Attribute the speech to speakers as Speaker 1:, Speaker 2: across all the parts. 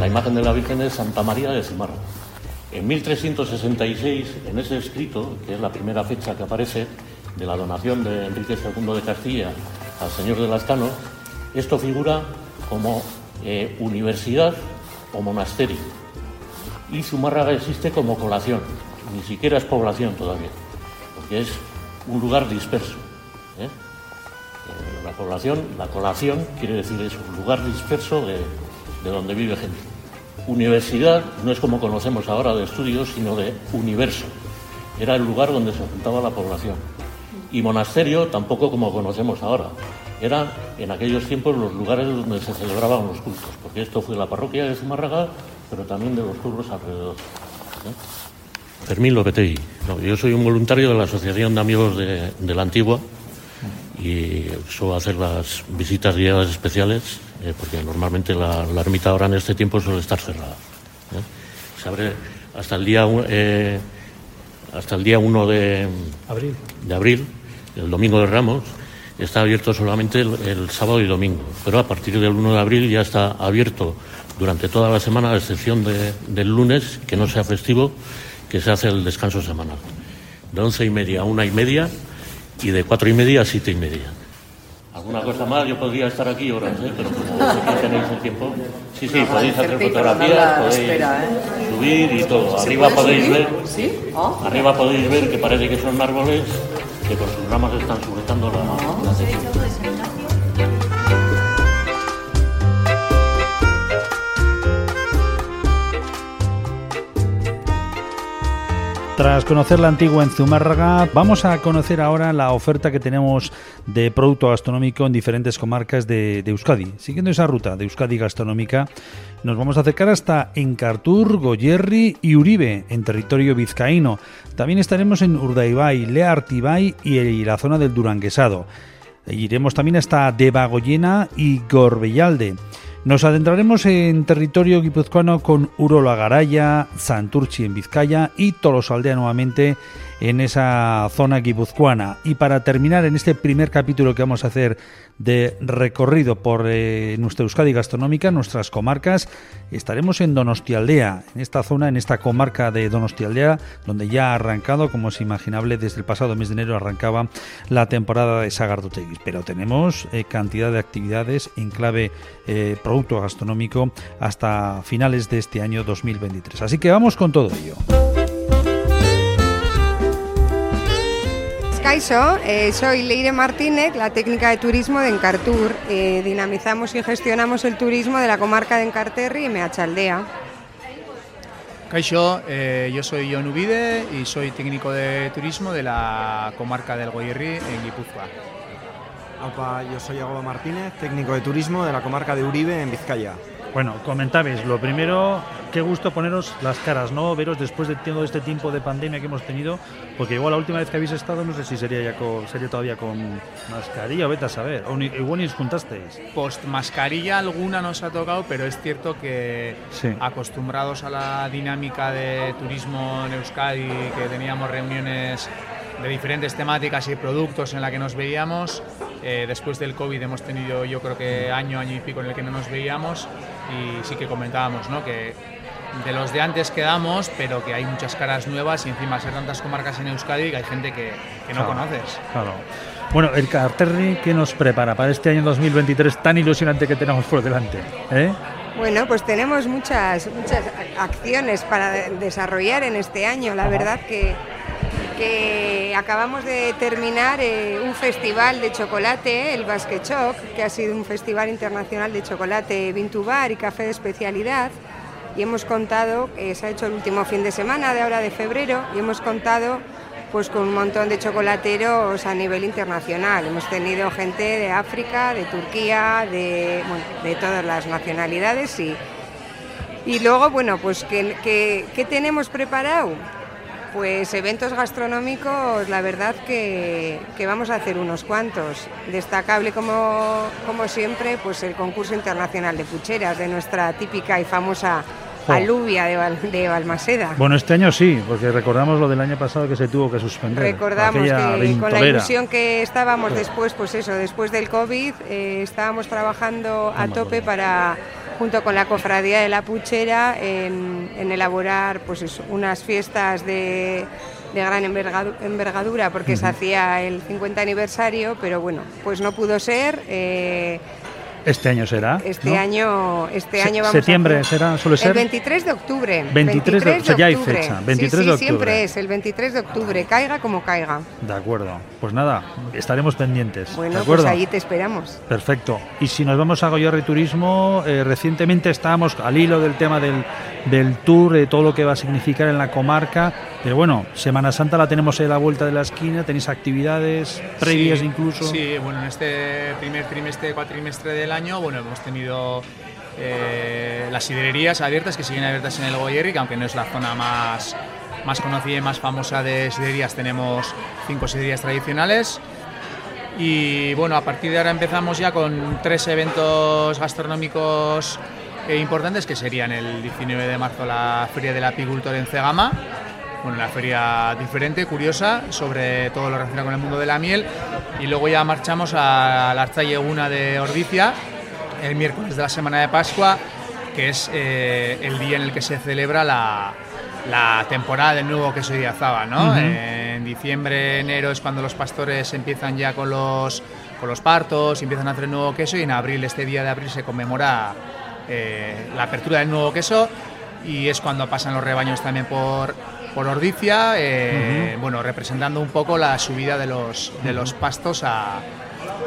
Speaker 1: la imagen de la Virgen es Santa María de Zumarra. En 1366, en ese escrito, que es la primera fecha que aparece de la donación de Enrique II de Castilla al señor de Lascano, esto figura como eh, universidad o monasterio. Y Zumárraga existe como colación, ni siquiera es población todavía, porque es un lugar disperso. ¿eh? Eh, la población, la colación quiere decir es un lugar disperso de, de donde vive gente. Universidad no es como conocemos ahora de estudios, sino de universo. Era el lugar donde se juntaba la población. Y monasterio tampoco como conocemos ahora. Era en aquellos tiempos los lugares donde se celebraban los cultos, porque esto fue la parroquia de Zumárraga, pero también de los pueblos alrededor. ¿eh? Fermín Lopetegui. No, yo soy un voluntario de la Asociación de Amigos de, de la Antigua y suelo hacer las visitas guiadas especiales eh, porque normalmente la, la, ermita ahora en este tiempo suele estar cerrada. ¿eh? Se abre hasta el día eh, hasta el día 1 de
Speaker 2: abril.
Speaker 1: de abril, el domingo de Ramos, está abierto solamente el, el, sábado y domingo, pero a partir del 1 de abril ya está abierto durante toda la semana, a excepción de, del lunes, que no sea festivo, que se hace el descanso semanal. De once y media a una y media y de cuatro y media a siete y media. ¿Alguna cosa más? Yo podría estar aquí horas, ¿eh? pero como aquí tenéis el tiempo. Sí, sí, podéis hacer fotografías, podéis ¿eh? subir y todo. Arriba podéis ver.
Speaker 3: ¿Oh?
Speaker 1: Arriba podéis ver que parece que son árboles que por sus ramas están sujetando la, la
Speaker 2: Tras conocer la antigua en Zumárraga, vamos a conocer ahora la oferta que tenemos de producto gastronómico en diferentes comarcas de, Euskadi. Siguiendo esa ruta de Euskadi gastronómica, nos vamos a acercar hasta Encartur, Goyerri y Uribe, en territorio vizcaíno. También estaremos en Urdaibai, Leartibai y la zona del Duranguesado. Iremos también hasta Debagoyena y Gorbellalde. Nos adentraremos en territorio guipuzcoano con Urola Garaya, Santurchi en Vizcaya y Tolosaldea nuevamente en esa zona guipuzcoana. Y para terminar en este primer capítulo que vamos a hacer de recorrido por eh, nuestra Euskadi gastronómica, nuestras comarcas, estaremos en Donostialdea, en esta zona, en esta comarca de Donostialdea, donde ya ha arrancado, como es imaginable, desde el pasado mes de enero arrancaba la temporada de Sagardotegui. Pero tenemos eh, cantidad de actividades en clave eh, producto gastronómico hasta finales de este año 2023. Así que vamos con todo ello.
Speaker 4: Caixo, eh, soy Leire Martínez, la técnica de turismo de Encartur. Eh, dinamizamos y gestionamos el turismo de la comarca de Encarterri y Meachaldea.
Speaker 5: Caixo, eh, yo soy John Ubide y soy técnico de turismo de la comarca del Goyerri en Guipúzcoa.
Speaker 6: Opa, yo soy Agoba Martínez, técnico de turismo de la comarca de Uribe en Vizcaya.
Speaker 2: Bueno, comentabais, lo primero, qué gusto poneros las caras, ¿no? Veros después de todo este tiempo de pandemia que hemos tenido, porque igual la última vez que habéis estado, no sé si sería ya con, sería todavía con mascarilla, o vete a saber, o ni, igual ni os juntasteis.
Speaker 5: Post mascarilla alguna nos ha tocado, pero es cierto que
Speaker 2: sí.
Speaker 5: acostumbrados a la dinámica de turismo en Euskadi, que teníamos reuniones de diferentes temáticas y productos en la que nos veíamos. Eh, después del COVID hemos tenido yo creo que año, año y pico en el que no nos veíamos y sí que comentábamos ¿no? que de los de antes quedamos, pero que hay muchas caras nuevas y encima ser tantas comarcas en Euskadi que hay gente que, que no
Speaker 2: claro,
Speaker 5: conoces.
Speaker 2: Claro. Bueno, el Carterri, ¿qué nos prepara para este año 2023 tan ilusionante que tenemos por delante? ¿Eh?
Speaker 4: Bueno, pues tenemos muchas, muchas acciones para desarrollar en este año. La Ajá. verdad que acabamos de terminar eh, un festival de chocolate, el Basque Choc, que ha sido un festival internacional de chocolate Vintubar y café de especialidad. Y hemos contado, eh, se ha hecho el último fin de semana de ahora de febrero, y hemos contado pues con un montón de chocolateros a nivel internacional. Hemos tenido gente de África, de Turquía, de, todas las nacionalidades y, y luego, bueno, pues ¿qué, qué, qué tenemos preparado? Pues eventos gastronómicos, la verdad que, que, vamos a hacer unos cuantos. Destacable como, como siempre, pues el concurso internacional de pucheras de nuestra típica y famosa oh. alubia de, Val, de, Balmaseda.
Speaker 2: Bueno, este año sí, porque recordamos lo del año pasado que se tuvo que suspender.
Speaker 4: Recordamos que con la ilusión que estábamos después, pues eso, después del COVID, eh, estábamos trabajando a tope para junto con la Cofradía de la Puchera en, elaborar pues unas fiestas de, gran envergadura porque se hacía el 50 aniversario, pero bueno, pues no pudo ser.
Speaker 2: Eh, este año será.
Speaker 4: Este año, este año vamos
Speaker 2: Septiembre será, suele ser.
Speaker 4: El 23 de octubre.
Speaker 2: 23, de, octubre. ya hay fecha. 23 de octubre.
Speaker 4: siempre es el 23 de octubre, caiga como caiga.
Speaker 2: De acuerdo. Pues nada, estaremos pendientes.
Speaker 4: Bueno, pues ahí te esperamos.
Speaker 2: Perfecto. Y si nos vamos a Goyarri Turismo, eh, recientemente estábamos al hilo del tema del, del tour, de todo lo que va a significar en la comarca. Pero bueno, Semana Santa la tenemos a la vuelta de la esquina, tenéis actividades previas incluso.
Speaker 5: Sí, bueno, en este primer trimestre, cuatrimestre del año, bueno, hemos tenido eh, las sidererías abiertas, que siguen abiertas en el Goyerri, que aunque no es la zona más, más conocida y más famosa de siderías, tenemos cinco siderías tradicionales. Y bueno, a partir de ahora empezamos ya con tres eventos gastronómicos eh, importantes, que serían el 19 de marzo la Feria del Apicultor en Cegama, bueno, una feria diferente, curiosa, sobre todo lo relacionado con el mundo de la miel. Y luego ya marchamos a la Yeguna de Ordicia, el miércoles de la semana de Pascua, que es eh, el día en el que se celebra la, temporada del nuevo queso de Azaba, ¿no? en diciembre, enero es cuando los pastores empiezan ya con los, con los partos, empiezan a hacer el nuevo queso y en abril, este día de abril, se conmemora eh, la apertura del nuevo queso y es cuando pasan los rebaños también por, por Ordicia, eh, bueno, representando un poco la subida de los, de los pastos a,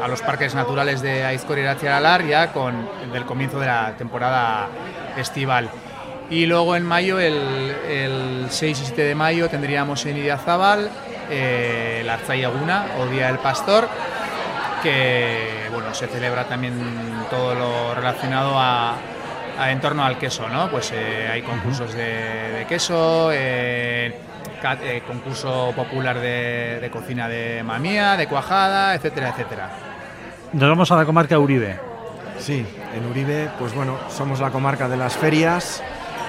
Speaker 5: a los parques naturales de Aizcor y Alar ya con el comienzo de la temporada estival. Y luego en mayo, el, el 6 y 7 de mayo, tendríamos en Idiazábal eh, la Zayaguna o Día del Pastor, que bueno, se celebra también todo lo relacionado a, en torno al queso, ¿no? Pues eh, hay concursos de, queso, eh, eh, concurso popular de, cocina de mamía, de cuajada, etcétera, etcétera.
Speaker 2: Nos vamos a la comarca Uribe.
Speaker 6: Sí, en Uribe, pues bueno, somos la comarca de las ferias,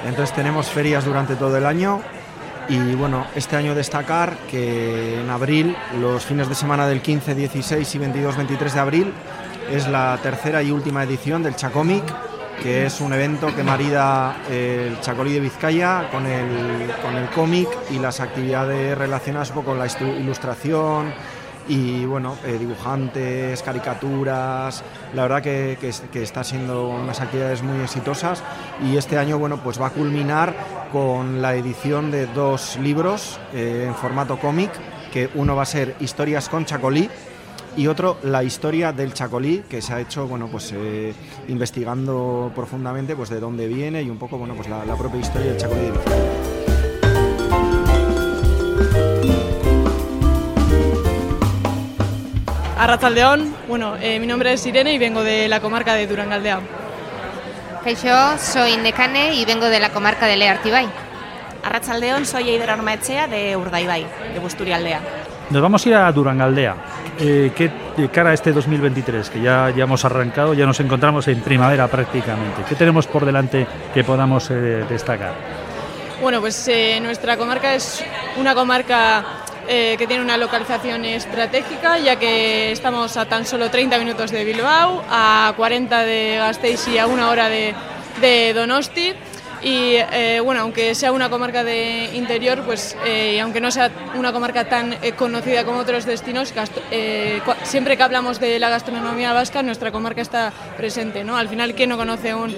Speaker 6: entonces tenemos ferias durante todo el año y bueno, este año destacar que en abril, los fines de semana del 15, 16 y 22, 23 de abril, es la tercera y última edición del Chacomic, que es un evento que marida el Chacolí de Vizcaya con el, con el cómic y las actividades relacionadas con la ilustración y bueno, eh, dibujantes, caricaturas, la verdad que, que, está siendo unas actividades muy exitosas y este año bueno, pues va a culminar con la edición de dos libros eh, en formato cómic, que uno va a ser Historias con Chacolí, y otro la historia del chacolí que se ha hecho bueno pues eh, investigando profundamente pues de dónde viene y un poco bueno pues la, propia historia del chacolí de
Speaker 3: Arrachaldeón, bueno, eh, mi nombre es Irene y vengo de la comarca de Durangaldea.
Speaker 7: Yo soy Necane y vengo de la comarca de Leartibay.
Speaker 8: Arrachaldeón, soy Eider Armaechea de Urdaibai, de Busturialdea.
Speaker 2: Nos vamos a ir a Durangaldea. Eh, ¿qué de cara a este 2023, que ya, ya hemos arrancado, ya nos encontramos en primavera prácticamente? ¿Qué tenemos por delante que podamos eh, destacar?
Speaker 3: Bueno, pues eh, nuestra comarca es una comarca que tiene una localización estratégica, ya que estamos a tan solo 30 minutos de Bilbao, a 40 de Gasteiz y a una hora de Donosti. Y eh, bueno, aunque sea una comarca de interior, pues eh, aunque no sea una comarca tan eh, conocida como otros destinos, siempre que hablamos de la gastronomía vasca, nuestra comarca está presente. ¿no? Al final, ¿quién no conoce un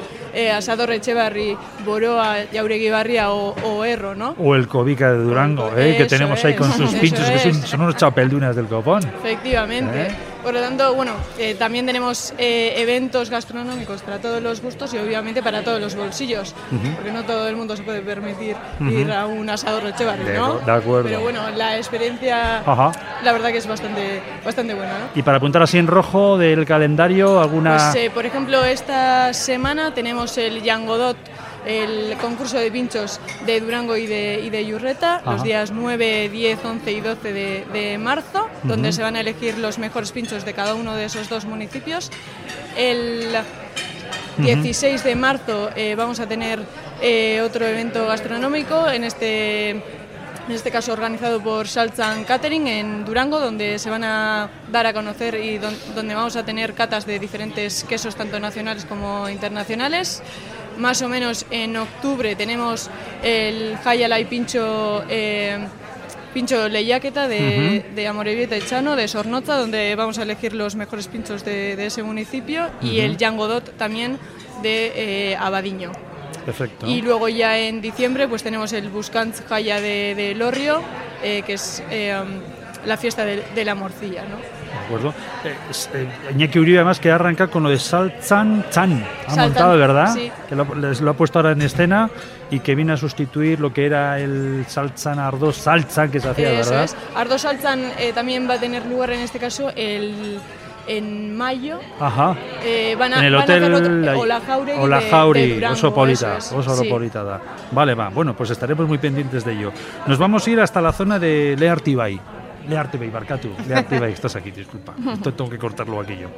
Speaker 3: asador Echevarri, Boroa, Yauregui Barria o, o, Erro? ¿no?
Speaker 2: O el Cobica de Durango, que tenemos ahí con sus pinchos, que son, unos chapeldunas del copón.
Speaker 3: Efectivamente. Por lo tanto, bueno, eh, también tenemos eh, eventos gastronómicos para todos los gustos y obviamente para todos los bolsillos, porque no todo el mundo se puede permitir ir a un asador Echevarri, ¿no?
Speaker 2: De acuerdo.
Speaker 3: Pero bueno, la experiencia, la verdad que es bastante, bastante buena. ¿no?
Speaker 2: Y para apuntar así en rojo del calendario, alguna...
Speaker 3: Pues, eh, por ejemplo, esta semana tenemos el Yangodot el concurso de pinchos de Durango y de, y de Yurreta los días 9, 10, 11 y 12 de, marzo, donde se van a elegir los mejores pinchos de cada uno de esos dos municipios. El 16 de marzo eh, vamos a tener eh, otro evento gastronómico. En este en este caso organizado por Salzan Catering en Durango, donde se van a dar a conocer y donde vamos a tener catas de diferentes quesos, tanto nacionales como internacionales. Más o menos en octubre tenemos el Hayalai Pincho. Eh, pincho Leyaqueta de, de Amorebieta y Chano, de Sornota, donde vamos a elegir los mejores pinchos de, ese municipio, y el Yangodot también de eh, Abadiño.
Speaker 2: Perfecto.
Speaker 3: Y luego ya en diciembre pues tenemos el Buscants Jaya de, de Lorrio, eh, que es eh, la fiesta de, la morcilla, ¿no?
Speaker 2: Acuerdo. Eh, Iñaki Uribe además que arranca con lo de Salzan Chan, ha montado, ¿verdad?
Speaker 3: Sí.
Speaker 2: Que lo, lo, ha puesto ahora en escena y que viene a sustituir lo que era el Salzan Ardo Salzan que se hacía,
Speaker 3: Eso
Speaker 2: ¿verdad?
Speaker 3: Es. Ardo Salzan también va a tener lugar en este caso el en mayo
Speaker 2: Ajá.
Speaker 3: Eh, van a,
Speaker 2: en el
Speaker 3: van
Speaker 2: hotel
Speaker 3: a otro, Ola Jauregui,
Speaker 2: Ola
Speaker 3: de,
Speaker 2: Jauri,
Speaker 3: de Durango,
Speaker 2: Oso Polita,
Speaker 3: eso es,
Speaker 2: Oso
Speaker 3: sí.
Speaker 2: Polita da. Vale, va. Bueno, pues estaremos muy pendientes de ello. Nos vamos a ir hasta la zona de Leartibay. Leartibay, Barcatu. Leartibay, estás aquí, disculpa. Tengo que cortarlo aquí yo.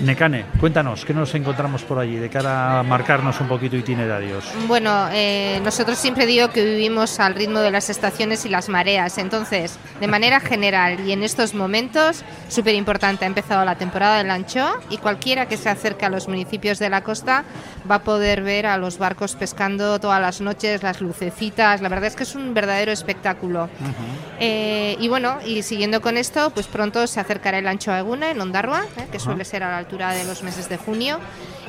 Speaker 2: Necane, cuéntanos, ¿qué nos encontramos por allí de cara a marcarnos un poquito itinerarios?
Speaker 7: Bueno, eh, nosotros siempre digo que vivimos al ritmo de las estaciones y las mareas, entonces, de manera general y en estos momentos, súper importante, ha empezado la temporada del anchoa y cualquiera que se acerque a los municipios de la costa va a poder ver a los barcos pescando todas las noches, las lucecitas, la verdad es que es un verdadero espectáculo. Eh, y bueno, y siguiendo con esto, pues pronto se acercará el anchoa Eguna en Ondarroa, eh, que suele ser a la altura de los meses de junio.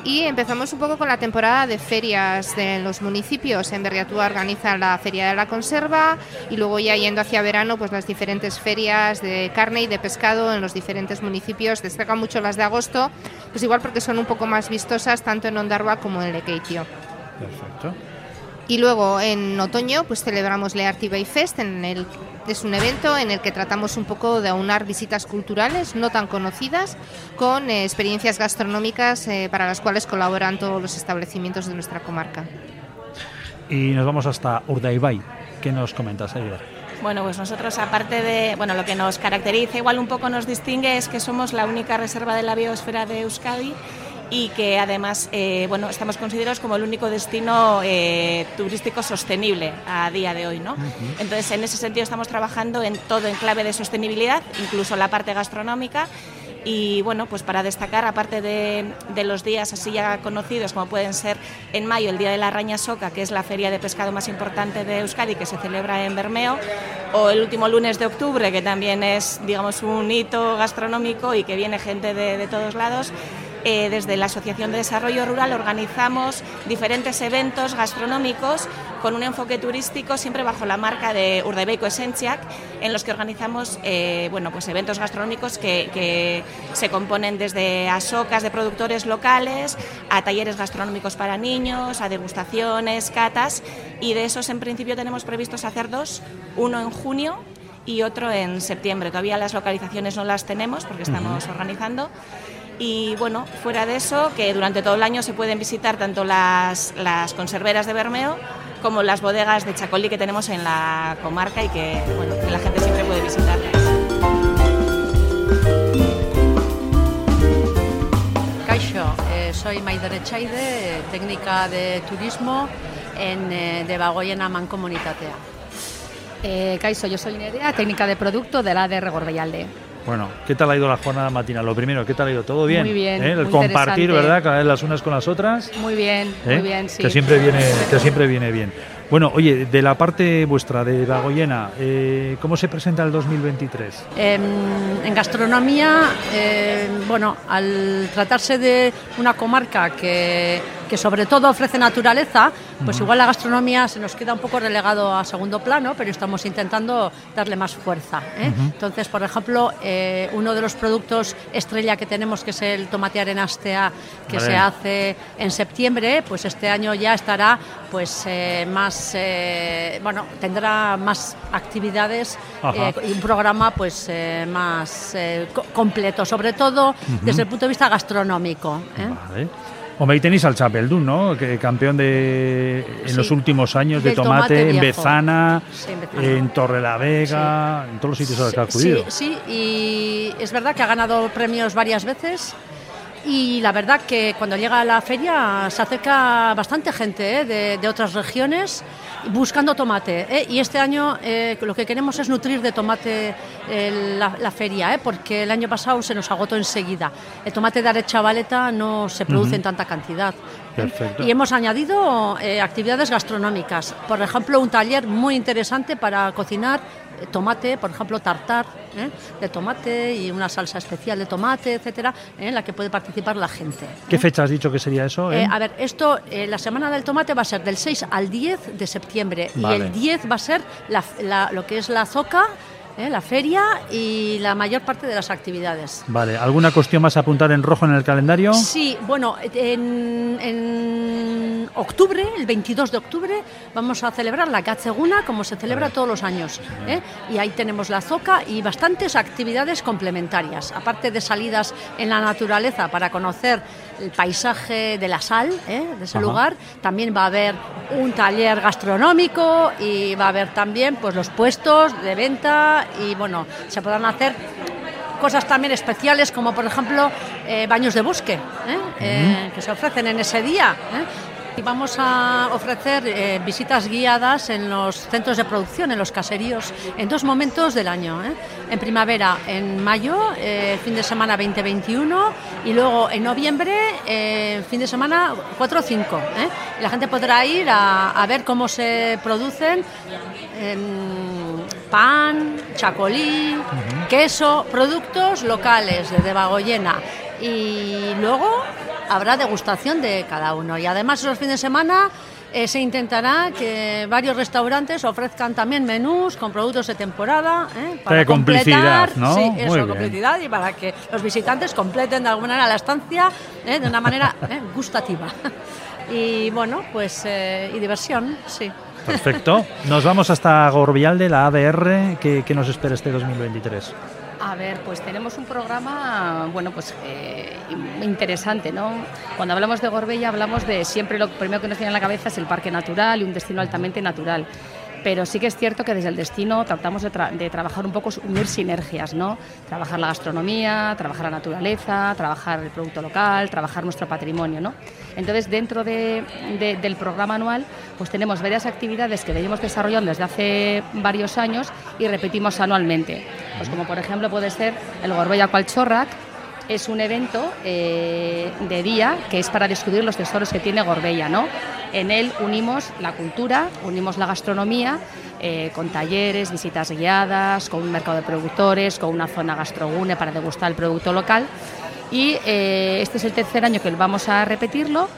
Speaker 7: Y empezamos un poco con la temporada de ferias de los municipios. En Berriatúa organizan la Feria de la Conserva y luego ya yendo hacia verano, pues las diferentes ferias de carne y de pescado en los diferentes municipios. Destacan mucho las de agosto, pues igual porque son un poco más vistosas tanto en Ondarroa como en Lekeitio.
Speaker 2: Perfecto.
Speaker 7: Y luego en otoño pues celebramos Learty Bay Fest, en el, es un evento en el que tratamos un poco de aunar visitas culturales no tan conocidas con eh, experiencias gastronómicas eh, para las cuales colaboran todos los establecimientos de nuestra comarca.
Speaker 2: Y nos vamos hasta Urdaibai. ¿Qué nos comentas, Aida?
Speaker 8: Bueno, pues nosotros aparte de, bueno, lo que nos caracteriza, igual un poco nos distingue, es que somos la única reserva de la biosfera de Euskadi y que además eh, bueno, estamos considerados como el único destino eh, turístico sostenible a día de hoy. ¿no? Uh -huh. Entonces, en ese sentido estamos trabajando en todo en clave de sostenibilidad, incluso la parte gastronómica. Y bueno, pues para destacar, aparte de, de, los días así ya conocidos, como pueden ser en mayo el Día de la Raña Soca, que es la feria de pescado más importante de Euskadi, que se celebra en Bermeo, o el último lunes de octubre, que también es, digamos, un hito gastronómico y que viene gente de, de todos lados, eh, desde la Asociación de Desarrollo Rural organizamos diferentes eventos gastronómicos con un enfoque turístico siempre bajo la marca de Urdaibaiko Essentiac, en los que organizamos eh, bueno, pues eventos gastronómicos que, que, se componen desde asocas de productores locales, a talleres gastronómicos para niños, a degustaciones, catas, y de esos en principio tenemos previstos hacer dos, uno en junio y otro en septiembre. Todavía las localizaciones no las tenemos porque estamos uh -huh. organizando. Y bueno, fuera de eso, que durante todo el año se pueden visitar tanto las, las conserveras de Bermeo como las bodegas de Chacolí que tenemos en la comarca y que, bueno, que la gente siempre puede visitarlas.
Speaker 9: Caixo, eh, soy Maider Echaide, técnica de turismo en eh, de Bagoyena Mancomunitatea.
Speaker 10: Eh, Caixo, yo soy Nerea, técnica de producto de la ADR Gorbellalde.
Speaker 2: Bueno, ¿qué tal ha ido la jornada matinal? Lo primero, ¿qué tal ha ido? ¿Todo bien?
Speaker 10: Muy bien.
Speaker 2: ¿Eh? El
Speaker 10: muy
Speaker 2: compartir, ¿verdad? Cada vez las unas con las otras.
Speaker 10: Muy bien,
Speaker 2: ¿Eh?
Speaker 10: muy bien, sí.
Speaker 2: Que siempre viene, que siempre viene bien. Bueno, oye, de la parte vuestra, de Bagoyena, eh, ¿cómo se presenta el 2023?
Speaker 9: Eh, en gastronomía, eh, bueno, al tratarse de una comarca que, que sobre todo ofrece naturaleza, pues uh -huh. igual la gastronomía se nos queda un poco relegado a segundo plano, pero estamos intentando darle más fuerza. ¿eh? Uh -huh. Entonces, por ejemplo, eh, uno de los productos estrella que tenemos, que es el tomate arenastea, que vale. se hace en septiembre, pues este año ya estará pues eh, más, bueno, tendrá más actividades y un programa pues más co completo, sobre todo uh -huh. desde el punto de vista gastronómico.
Speaker 2: Vale. Hombre, ahí tenéis al Chapeldún, ¿no? Que campeón de en sí. los últimos años de tomate,
Speaker 9: tomate
Speaker 2: en, Bezana,
Speaker 9: sí, en Bezana,
Speaker 2: en Torrelavega, sí. en todos los sitios a los que ha acudido.
Speaker 9: Sí, sí, y es verdad que ha ganado premios varias veces. Y la verdad que cuando llega a la feria se acerca bastante gente ¿eh? de, de, otras regiones buscando tomate. ¿eh? Y este año eh, lo que queremos es nutrir de tomate la, la, feria, porque el año pasado se nos agotó enseguida. El tomate de Arechavaleta no se produce uh -huh. en tanta cantidad.
Speaker 2: Perfecto.
Speaker 9: Y hemos añadido actividades gastronómicas. Por ejemplo, un taller muy interesante para cocinar tomate, por ejemplo, tartar ¿eh? de tomate y una salsa especial de tomate, etcétera, ¿eh? en la que puede participar la gente.
Speaker 2: ¿Qué fecha has dicho que sería eso?
Speaker 9: Eh, a ver, esto, la semana del tomate va a ser del 6 al 10 de septiembre vale. y el 10 va a ser la, la, lo que es la zoca. La feria y la mayor parte de las actividades.
Speaker 2: Vale, ¿alguna cuestión más a apuntar en rojo en el calendario?
Speaker 9: Sí, bueno, en, en octubre, el 22 de octubre, vamos a celebrar la Gatseguna como se celebra todos los años. ¿eh? Y ahí tenemos la zoca y bastantes actividades complementarias, aparte de salidas en la naturaleza para conocer el paisaje de la sal ¿eh? de ese Ajá. lugar, también va a haber un taller gastronómico y va a haber también pues los puestos de venta y bueno, se podrán hacer cosas también especiales como por ejemplo eh, baños de bosque ¿eh? Uh -huh. que se ofrecen en ese día. Vamos a ofrecer eh, visitas guiadas en los centros de producción, en los caseríos, en dos momentos del año. ¿eh? En primavera, en mayo, eh, fin de semana 2021, y luego en noviembre, fin de semana 4 o 5. La gente podrá ir a, a ver cómo se producen pan, chacolí, uh -huh. queso, productos locales de Debagoyena. Y luego habrá degustación de cada uno. Y además esos fines de semana eh, se intentará que varios restaurantes ofrezcan también menús con productos de temporada ¿eh?
Speaker 2: para de completar, ¿no?
Speaker 9: sí, eso, complicidad y para que los visitantes completen de alguna manera la estancia ¿eh? de una manera gustativa. y bueno, pues y diversión, sí.
Speaker 2: Perfecto. Nos vamos hasta Gorbialde, la ADR. ¿Qué, nos espera este 2023?
Speaker 10: A ver, pues tenemos un programa, bueno, pues eh, interesante, ¿no? Cuando hablamos de Gorbella hablamos de siempre lo primero que nos viene a la cabeza es el parque natural y un destino altamente natural pero sí que es cierto que desde el destino tratamos de, tra de, trabajar un poco, unir sinergias, ¿no? Trabajar la gastronomía, trabajar la naturaleza, trabajar el producto local, trabajar nuestro patrimonio, ¿no? Entonces, dentro de, de, del programa anual, pues tenemos varias actividades que venimos desarrollando desde hace varios años y repetimos anualmente. Pues como por ejemplo puede ser el Gorbella Cualchorrac, es un evento eh, de día que es para descubrir los tesoros que tiene Gorbella, ¿no? En él unimos la cultura, unimos la gastronomía, eh, con talleres, visitas guiadas, con un mercado de productores, con una zona gastrogune para degustar el producto local. Y eh, este es el tercer año que vamos a repetirlo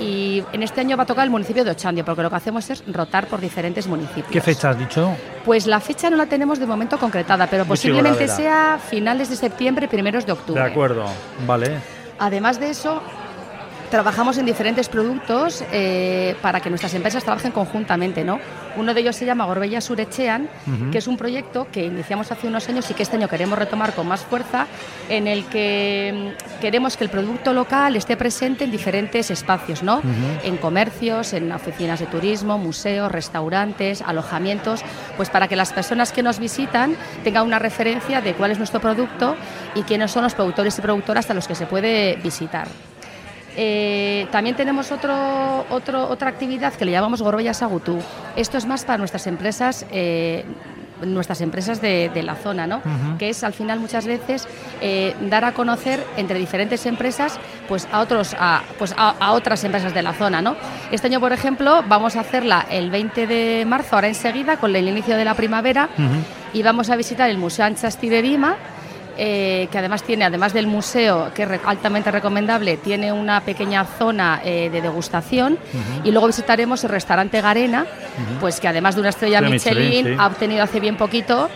Speaker 10: y en este año va a tocar el municipio de Ochandio, porque lo que hacemos es rotar por diferentes municipios.
Speaker 2: ¿Qué fecha has dicho?
Speaker 10: Pues la fecha no la tenemos de momento concretada, pero posiblemente sea finales de septiembre, primeros de octubre.
Speaker 2: De acuerdo, vale.
Speaker 10: Además de eso, trabajamos en diferentes productos eh, para que nuestras empresas trabajen conjuntamente, ¿no? Uno de ellos se llama Gorbella Surechean, uh -huh. que es un proyecto que iniciamos hace unos años y que este año queremos retomar con más fuerza, en el que queremos que el producto local esté presente en diferentes espacios, ¿no? Uh -huh. En comercios, en oficinas de turismo, museos, restaurantes, alojamientos, pues para que las personas que nos visitan tengan una referencia de cuál es nuestro producto y quiénes son los productores y productoras a los que se puede visitar. Eh, también tenemos otro, otro, otra actividad que le llamamos Gorbella Sagutú. Esto es más para nuestras empresas. Eh, nuestras empresas de, de, la zona, ¿no? Uh -huh. que es al final muchas veces eh, dar a conocer entre diferentes empresas pues a otros a, pues a, a, otras empresas de la zona. ¿no? Este año, por ejemplo, vamos a hacerla el 20 de marzo, ahora enseguida, con el inicio de la primavera, uh -huh. y vamos a visitar el Museo Anchasti de Dima, eh, que además tiene, además del museo, que es altamente recomendable, tiene una pequeña zona eh, de degustación uh -huh. y luego visitaremos el restaurante Garena, uh -huh. pues que además de una estrella Michelin, Michelin sí. ha obtenido hace bien poquito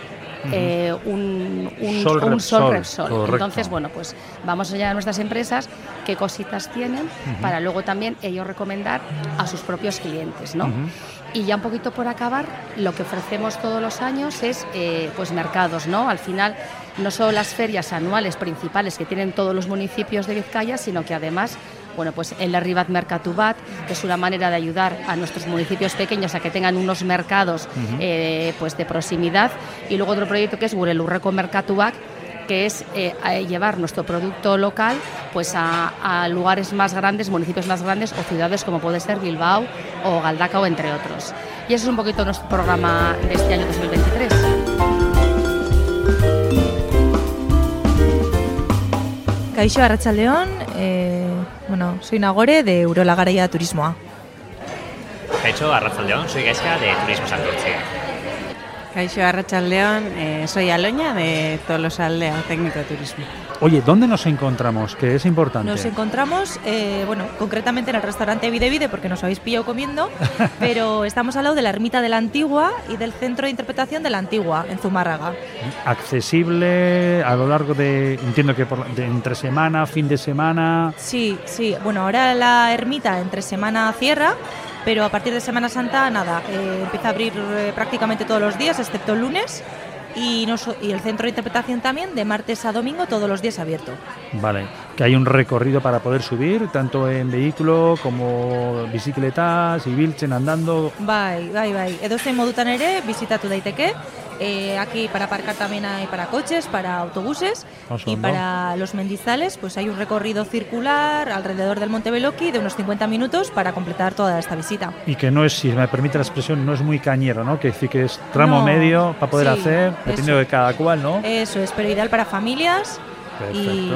Speaker 10: eh, un, un,
Speaker 2: Sol
Speaker 10: un Sol Repsol. Entonces, bueno, pues vamos allá a nuestras empresas qué cositas tienen uh -huh. para luego también ellos recomendar a sus propios clientes, ¿no? Uh -huh. Y ya un poquito por acabar, lo que ofrecemos todos los años es eh, pues mercados, ¿no? Al final, no solo las ferias anuales principales que tienen todos los municipios de Vizcaya, sino que además bueno, pues el Arribat Mercatubat, que es una manera de ayudar a nuestros municipios pequeños a que tengan unos mercados uh -huh. eh, pues de proximidad. Y luego otro proyecto que es Burelurreco Mercatubac, que es eh, llevar nuestro producto local pues a, lugares más grandes, municipios más grandes o ciudades como puede ser Bilbao o Galdacao, entre otros. Y ese es un poquito nuestro programa de este año 2023.
Speaker 11: Caixo Arrachaldeón, eh, bueno, soy Nagore de Urola Garaia Turismoa.
Speaker 12: Caixo Arrachaldeón, soy Gaisca de Turismo Santurce.
Speaker 13: Caixo Arrachaldeón, eh, soy Aloña de Tolosaldea, técnico de turismo.
Speaker 2: Oye, ¿dónde nos encontramos? Que es importante.
Speaker 11: Nos encontramos, eh, bueno, concretamente en el restaurante Vide Vide, porque nos habéis pillado comiendo, pero estamos al lado de la ermita de la Antigua y del centro de interpretación de la Antigua, en Zumárraga.
Speaker 2: Accesible a lo largo de, entiendo que por, de entre semana, fin de semana.
Speaker 11: Sí, sí. Bueno, ahora la ermita entre semana cierra, pero a partir de Semana Santa, nada, eh, empieza a abrir eh, prácticamente todos los días, excepto el lunes y, y el centro de interpretación también de martes a domingo todos los días abierto.
Speaker 2: Vale, que hay un recorrido para poder subir, tanto en vehículo como bicicletas, y bilchen andando.
Speaker 11: Bai, bai, bai. Edozein modutan ere, visitatu daiteke. Eh, aquí para aparcar también hay para coches, para autobuses y para los mendizales pues hay un recorrido circular alrededor del Monte Beloki de unos 50 minutos para completar toda esta visita.
Speaker 2: Y que no es, si me permite la expresión, no es muy cañero, ¿no? Que decir que es tramo medio para poder hacer, dependiendo de cada cual, ¿no?
Speaker 11: Eso es, pero ideal para familias. Y,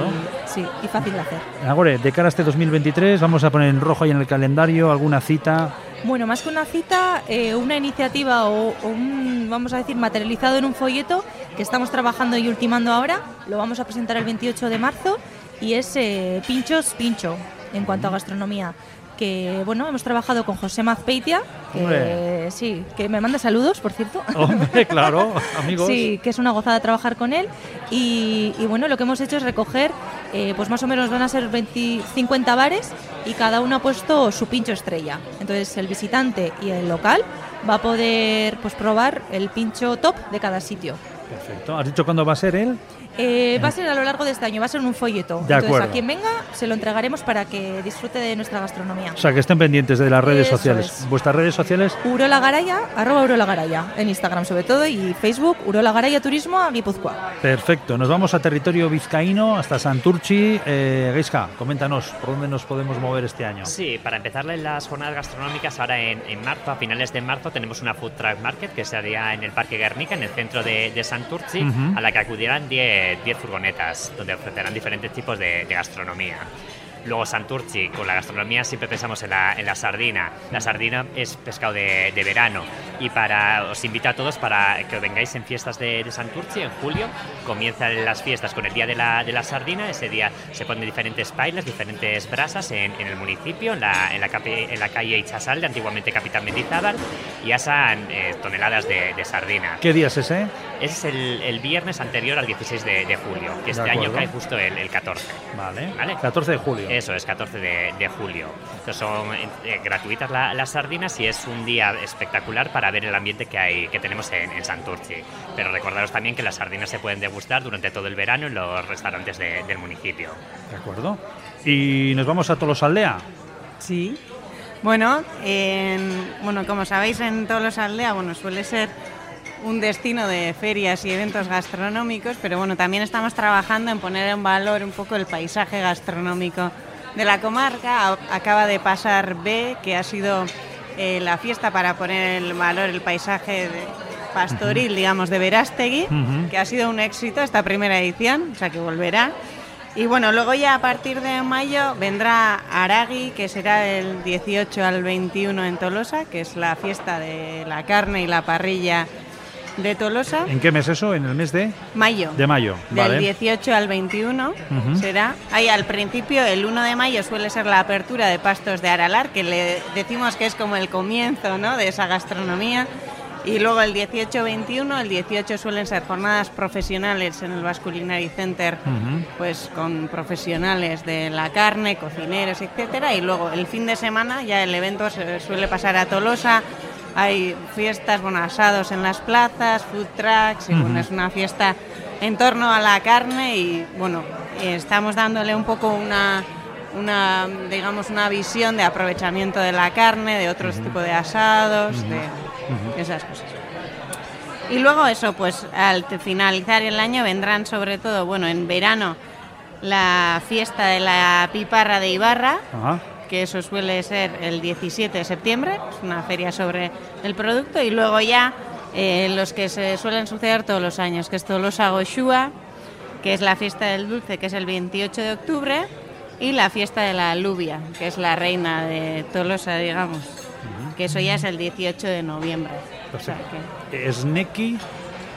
Speaker 11: sí, y fácil de hacer.
Speaker 2: Ahora, de cara a este 2023, vamos a poner en rojo ahí en el calendario alguna cita
Speaker 11: bueno, más que una cita, eh, una iniciativa o, un, vamos a decir, materializado en un folleto que estamos trabajando y ultimando ahora. Lo vamos a presentar el 28 de marzo y es eh, Pinchos Pincho en cuanto a gastronomía que bueno, hemos trabajado con José Mazpeitia, que sí, que me manda saludos, por cierto.
Speaker 2: Hombre, claro, amigos.
Speaker 11: Sí, que es una gozada trabajar con él. Y, bueno, lo que hemos hecho es recoger, eh, pues más o menos van a ser 20, 50 bares y cada uno ha puesto su pincho estrella. Entonces el visitante y el local va a poder pues probar el pincho top de cada sitio.
Speaker 2: Perfecto. ¿Has dicho cuándo va a ser él?
Speaker 11: Eh, va a ser a lo largo de este año, va a ser un folleto. Entonces, a quien venga se lo entregaremos para que disfrute de nuestra gastronomía.
Speaker 2: O sea, que estén pendientes de las redes sociales. ¿Vuestras redes sociales?
Speaker 11: Urola Garaya, arroba Urola Garaya, en Instagram sobre todo, y Facebook, Urola Garaya Turismo a Guipúzcoa.
Speaker 2: Perfecto, nos vamos a territorio vizcaíno, hasta Santurchi. Eh, Geisca, coméntanos, ¿por dónde nos podemos mover este año?
Speaker 12: Sí, para empezar las jornadas gastronómicas, ahora en, marzo, a finales de marzo, tenemos una Food Truck Market que se haría en el Parque Guernica, en el centro de, de Santurchi, a la que acudirán 10 10 furgonetas donde ofrecerán diferentes tipos de, de gastronomía. Luego Santurci, con la gastronomía siempre pensamos en la, en la sardina. La sardina es pescado de, de, verano y para os invito a todos para que vengáis en fiestas de, de, Santurci en julio. Comienzan las fiestas con el Día de la, de la Sardina. Ese día se ponen diferentes bailes, diferentes brasas en, en el municipio, en la, en la, en la calle Ichasalde, antiguamente Capitán Mendizábal, y asan eh, toneladas de, de, sardina.
Speaker 2: ¿Qué día es ese?
Speaker 12: Es el, el viernes anterior al 16 de, julio, que este año cae justo el, el 14.
Speaker 2: Vale. ¿Vale? 14 de julio.
Speaker 12: Eso es, 14 de, julio. Entonces son eh, gratuitas las sardinas y es un día espectacular para ver el ambiente que, hay, que tenemos en, en Santurci. Pero recordaros también que las sardinas se pueden degustar durante todo el verano en los restaurantes del municipio.
Speaker 2: De acuerdo. ¿Y nos vamos a Tolosaldea?
Speaker 13: Sí. Bueno, bueno, como sabéis en Tolosaldea, bueno, suele ser un destino de ferias y eventos gastronómicos, pero bueno, también estamos trabajando en poner en valor un poco el paisaje gastronómico de la comarca. Acaba de pasar B, que ha sido eh, la fiesta para poner en valor el paisaje pastoril, digamos, de Verástegui, que ha sido un éxito esta primera edición, o sea que volverá. Y bueno, luego ya a partir de mayo vendrá Aragui, que será del 18 al 21 en Tolosa, que es la fiesta de la carne y la parrilla de Tolosa.
Speaker 2: ¿En qué mes eso? ¿En el mes de?
Speaker 13: Mayo.
Speaker 2: De mayo,
Speaker 13: Del 18 al 21 será. Ahí al principio, el 1 de mayo suele ser la apertura de Pastos de Aralar, que le decimos que es como el comienzo ¿no? de esa gastronomía. Y luego el 18-21, el 18 suelen ser jornadas profesionales en el Basque Culinary Center, pues con profesionales de la carne, cocineros, etcétera. Y luego el fin de semana ya el evento se suele pasar a Tolosa, hay fiestas, bueno, asados en las plazas, food trucks, y bueno, es una fiesta en torno a la carne y bueno, estamos dándole un poco una, una digamos, una visión de aprovechamiento de la carne, de otros tipos de asados, de esas cosas. Y luego eso, pues al finalizar el año vendrán sobre todo, bueno, en verano la fiesta de la piparra de Ibarra, que eso suele ser el 17 de septiembre, es una feria sobre el producto, y luego ya eh, los que se suelen suceder todos los años, que es Tolosa Goshua, que es la fiesta del dulce, que es el 28 de octubre, y la fiesta de la alubia, que es la reina de Tolosa, digamos, que eso ya es el 18 de noviembre. O sea
Speaker 2: que... ¿Sneki?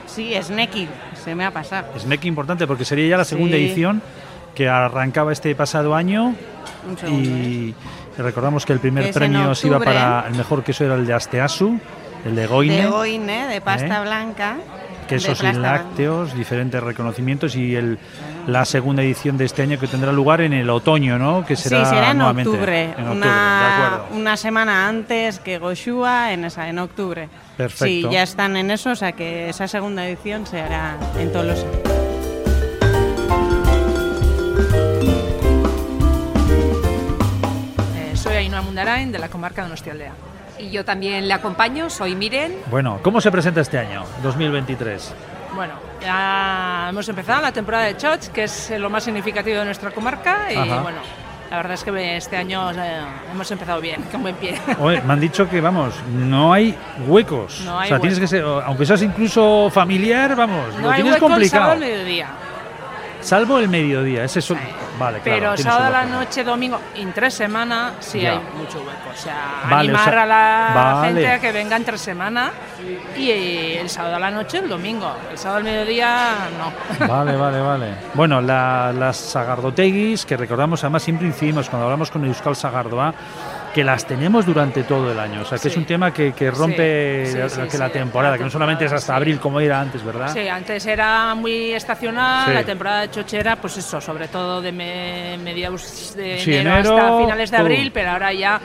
Speaker 13: Sí, Sneki, se me ha pasado.
Speaker 2: Sneki importante porque sería ya la segunda edición que arrancaba este pasado año y
Speaker 13: ¿eh?
Speaker 2: recordamos que el primer premio se iba para el mejor queso era el de Asteasu, el de Goine.
Speaker 13: De Goine, de pasta
Speaker 2: ¿Eh?
Speaker 13: blanca.
Speaker 2: Quesos y lácteos, diferentes reconocimientos y el, la segunda edición de este año que tendrá lugar en el otoño, ¿no? Que será,
Speaker 13: sí, será en
Speaker 2: nuevamente,
Speaker 13: octubre,
Speaker 2: en octubre
Speaker 13: una, una, semana antes que Goshua en esa, en octubre.
Speaker 2: Perfecto.
Speaker 13: Sí, ya están en eso, o sea que esa segunda edición se hará en Tolosa.
Speaker 14: Ainhoa Mundarain, de la comarca de Donostialdea. Y yo también le acompaño, soy Miren.
Speaker 2: Bueno, ¿cómo se presenta este año, 2023?
Speaker 14: Bueno, ya hemos empezado la temporada de Choch, que es lo más significativo de nuestra comarca, y bueno, la verdad es que este año eh, hemos empezado bien, con buen pie.
Speaker 2: Oye, me han dicho que, vamos, no hay huecos.
Speaker 14: No hay
Speaker 2: o sea, tienes que ser, aunque seas incluso familiar, vamos,
Speaker 14: no
Speaker 2: lo
Speaker 14: hay
Speaker 2: tienes complicado.
Speaker 14: Salvo el mediodía.
Speaker 2: Salvo el mediodía, ese es un... Vale, claro,
Speaker 14: Pero sábado a la noche, domingo, entre semana, sí
Speaker 2: Ya.
Speaker 14: hay mucho hueco. O sea,
Speaker 2: Vale, o
Speaker 14: animar
Speaker 2: sea,
Speaker 14: a la
Speaker 2: vale.
Speaker 14: gente a que venga entre semana y eh, el sábado a la noche, el domingo. El sábado al mediodía, no.
Speaker 2: Vale, vale, vale. Bueno, la- las sagardoteguis, que recordamos, además siempre incidimos cuando hablamos con Euskal Sagardoa, que las tenemos durante todo el año. O sea, que es un tema que, que rompe
Speaker 14: Sí, sí,
Speaker 2: la, que temporada, que no solamente es hasta abril como era antes, ¿verdad?
Speaker 14: Sí, antes era muy estacional, la temporada de chochera, pues eso, sobre todo de me- mediados de enero,
Speaker 2: enero,
Speaker 14: hasta finales de abril, pero ahora ya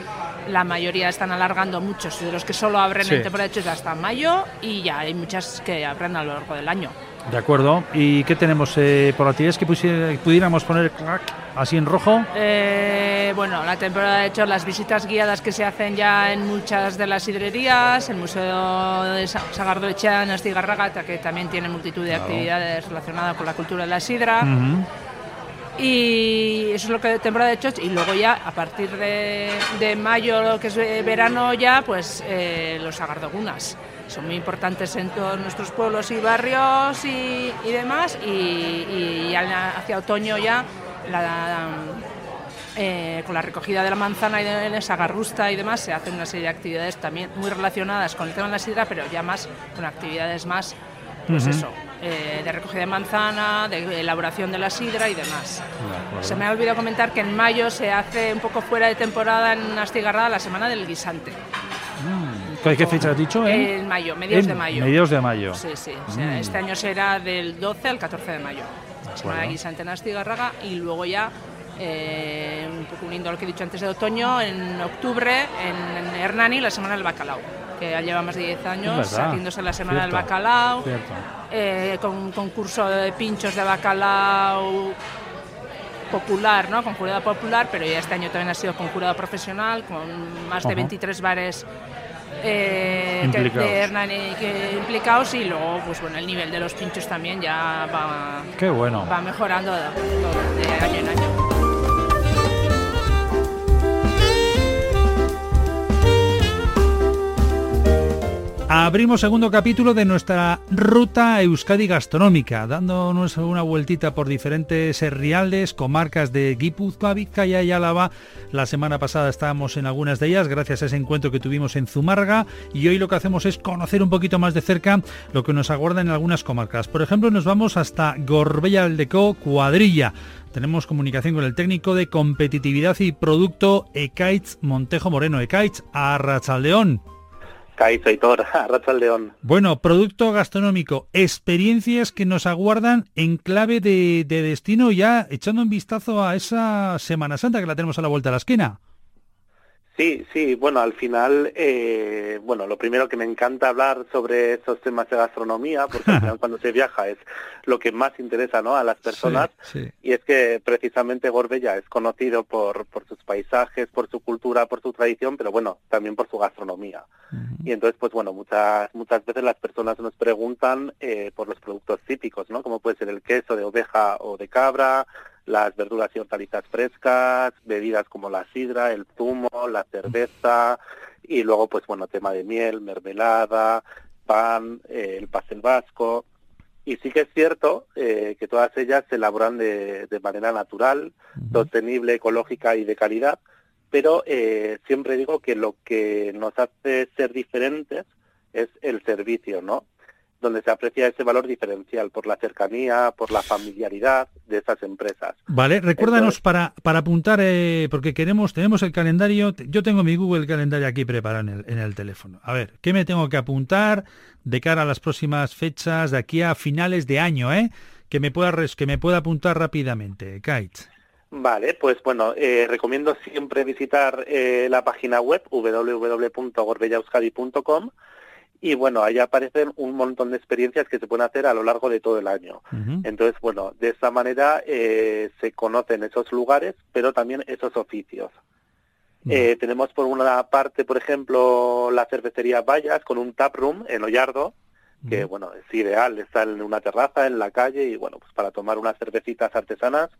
Speaker 14: la mayoría están alargando muchos de los que solo abren en temporada de chochera hasta mayo y ya hay muchas que abren a lo largo del año.
Speaker 2: De acuerdo. ¿Y qué tenemos eh, por actividades que pudiéramos poner clac, así en rojo?
Speaker 14: Eh, bueno, la temporada de hecho las visitas guiadas que se hacen ya en muchas de las sidrerías, el Museo de Sa- Sagardoechea en Astigarraga, que también tiene multitud de
Speaker 2: Claro.
Speaker 14: actividades relacionadas con la cultura de la sidra. Y eso es lo que temporada de choch. Y luego ya, a partir de, de mayo, que es verano ya, pues eh, los agardogunas. Son muy importantes en todos nuestros pueblos y barrios y, y demás. Y, y hacia otoño ya, la- eh, con la recogida de la manzana y de la sagarrusta y demás, se hacen una serie de actividades también muy relacionadas con el tema de la sidra, pero ya más con actividades más, pues eso, eh, de recogida de manzana, de elaboración de la sidra y demás. Se me ha olvidado comentar que en mayo se hace un poco fuera de temporada en Astigarrada la semana del guisante.
Speaker 2: ¿Qué, qué fecha has dicho?
Speaker 14: En mayo, mediados de mayo.
Speaker 2: Mediados de mayo.
Speaker 14: Sí, sí. o sea,
Speaker 2: Mm.
Speaker 14: Este año será del 12 al 14 de mayo. Semana de guisante en Astigarraga y luego ya, eh, un poco uniendo lo que he dicho antes de otoño, en octubre en, en Hernani la semana del bacalao. Que ya lleva más de 10 años haciéndose la semana
Speaker 2: Cierto,
Speaker 14: del bacalao. eh, con un concurso de pinchos de bacalao popular, ¿no? Con jurado popular, pero ya este año también ha sido con jurado profesional, con más de
Speaker 2: Ajá.
Speaker 14: 23 bares eh,
Speaker 2: Implicados.
Speaker 14: de Hernani que implicados y luego, pues bueno, el nivel de los pinchos también ya va,
Speaker 2: Qué bueno.
Speaker 14: va mejorando de año en año.
Speaker 2: Abrimos segundo capítulo de nuestra ruta Euskadi gastronómica, dándonos una vueltita por diferentes herrialdes, comarcas de Guipúzcoa, Vizcaya y Álava. La semana pasada estábamos en algunas de ellas gracias a ese encuentro que tuvimos en Zumárraga y hoy lo que hacemos es conocer un poquito más de cerca lo que nos aguarda en algunas comarcas. Por ejemplo, nos vamos hasta Gorbella Aldeco, Cuadrilla. Tenemos comunicación con el técnico de competitividad y producto Ekaitz Montejo Moreno. Ekaitz, a Rachaldeón.
Speaker 15: Caiz, Aitor, Arrachaldeón.
Speaker 2: Bueno, producto gastronómico, experiencias que nos aguardan en clave de, de destino ya echando un vistazo a esa Semana Santa que la tenemos a la vuelta de la esquina.
Speaker 15: Sí, sí, bueno, al final, eh, bueno, lo primero que me encanta hablar sobre esos temas de gastronomía, porque al final cuando se viaja es lo que más interesa ¿no? a las personas, y es que precisamente Gorbella es conocido por, por sus paisajes, por su cultura, por su tradición, pero bueno, también por su gastronomía. Y entonces, pues bueno, muchas, muchas veces las personas nos preguntan eh, por los productos típicos, ¿no? Como puede ser el queso de oveja o de cabra, las verduras y hortalizas frescas, bebidas como la sidra, el zumo, la cerveza y luego pues bueno, tema de miel, mermelada, pan, eh, el pastel vasco. Y sí que es cierto eh, que todas ellas se elaboran de, de manera natural, sostenible, ecológica y de calidad, pero eh, siempre digo que lo que nos hace ser diferentes es el servicio, ¿no? Donde se aprecia ese valor diferencial por la cercanía, por la familiaridad de esas empresas.
Speaker 2: Vale, recuérdanos para, para apuntar, eh, porque queremos, tenemos el calendario, yo tengo mi Google calendario aquí preparado en el, en el teléfono. A ver, ¿qué me tengo que apuntar de cara a las próximas fechas, de aquí a finales de año, eh? Que me pueda, que me pueda apuntar rápidamente, Kite.
Speaker 15: Vale, pues bueno, eh, recomiendo siempre visitar eh, la página web www.gorbellauskadi.com y bueno, ahí aparecen un montón de experiencias que se pueden hacer a lo largo de todo el año. Entonces, bueno, de esta manera eh, se conocen esos lugares, pero también esos oficios. Eh, tenemos por una parte, por ejemplo, la cervecería Vallas con un tap room en Ollardo, que bueno, es ideal, está en una terraza, en la calle y bueno, pues para tomar unas cervecitas artesanas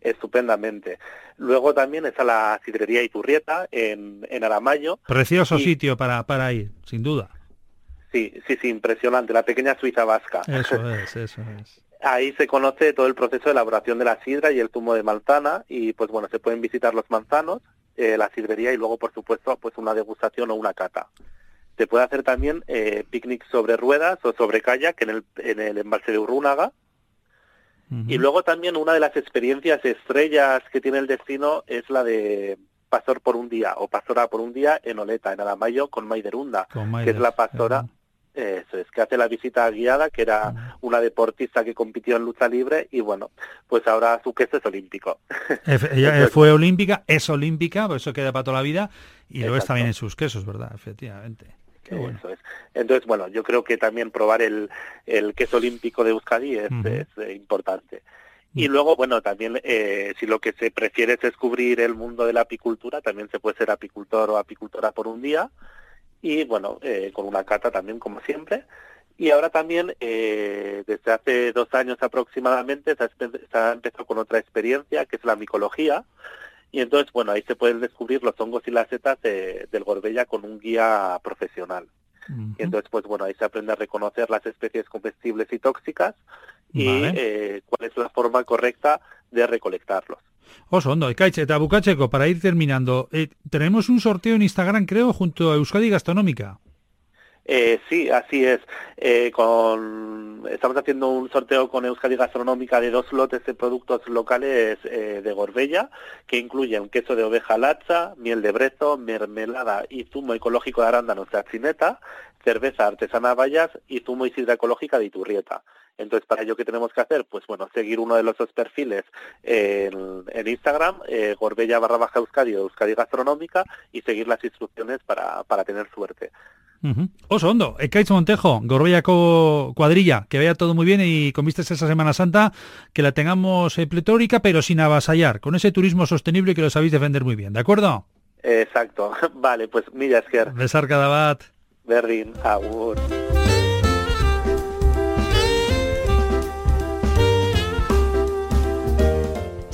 Speaker 15: estupendamente. Luego también está la sidrería Iturrieta en, en Aramayo.
Speaker 2: Precioso sitio para, para ir, sin duda.
Speaker 15: Sí, sí, sí, impresionante, la pequeña Suiza vasca.
Speaker 2: Eso es, eso es.
Speaker 15: Ahí se conoce todo el proceso de elaboración de la sidra y el zumo de manzana y pues bueno, se pueden visitar los manzanos, eh, la sidrería y luego por supuesto pues una degustación o una cata. Se puede hacer también eh, picnic sobre ruedas o sobre kayak en el, en el embalse de Urrúnaga. Y luego también una de las experiencias estrellas que tiene el destino es la de pastor por un día o pastora por un día en Oleta, en Aramayo, con Maiderunda, que es la pastora eso es, que hace la visita guiada, que era una deportista que compitió en lucha libre y bueno, pues ahora su queso es olímpico.
Speaker 2: Ella fue olímpica, es olímpica, por eso queda para toda la vida y lo es también en sus quesos, ¿verdad? Efectivamente.
Speaker 15: Eso es. Entonces, bueno, yo creo que también probar el, el queso olímpico de Euskadi es, es eh, importante. Y mm. luego, bueno, también eh, si lo que se prefiere es descubrir el mundo de la apicultura, también se puede ser apicultor o apicultora por un día y bueno, eh, con una cata también como siempre. Y ahora también, eh, desde hace dos años aproximadamente, se ha, empezado con otra experiencia, que es la micología. Y entonces, bueno, ahí se pueden descubrir los hongos y las setas del Gorbella con un guía profesional. Y entonces, pues bueno, ahí se aprende a reconocer las especies comestibles y tóxicas y eh, cuál es la forma correcta de recolectarlos.
Speaker 2: Oso, ondo, ekaitz, eta bukatzeko, para ir terminando, eh, tenemos un sorteo en Instagram, creo, junto a Euskadi Gastronómica.
Speaker 15: Eh, sí, así es. Eh, con, estamos haciendo un sorteo con Euskadi Gastronómica de dos lotes de productos locales eh, de Gorbella, que incluyen queso de oveja lacha, miel de brezo, mermelada y zumo ecológico de arándanos de achineta, cerveza artesana Vallas y zumo y sidra ecológica de Iturrieta. Entonces, para ello, ¿qué tenemos que hacer? Pues bueno, seguir uno de los dos perfiles en, en Instagram, eh, Gorbella barra baja Euskadi o Euskadi Gastronómica, y seguir las instrucciones para, para tener suerte.
Speaker 2: Uh -huh. Oso, ondo, Ekaitz Montejo, Gorbellako cuadrilla, que vaya todo muy bien y con vistas esa Semana Santa, que la tengamos eh, pletórica, pero sin avasallar, con ese turismo sostenible que lo sabéis defender muy bien, ¿de acuerdo?
Speaker 15: Exacto, vale, pues mila esker.
Speaker 2: Besar cada bat.
Speaker 15: Berdin, agur.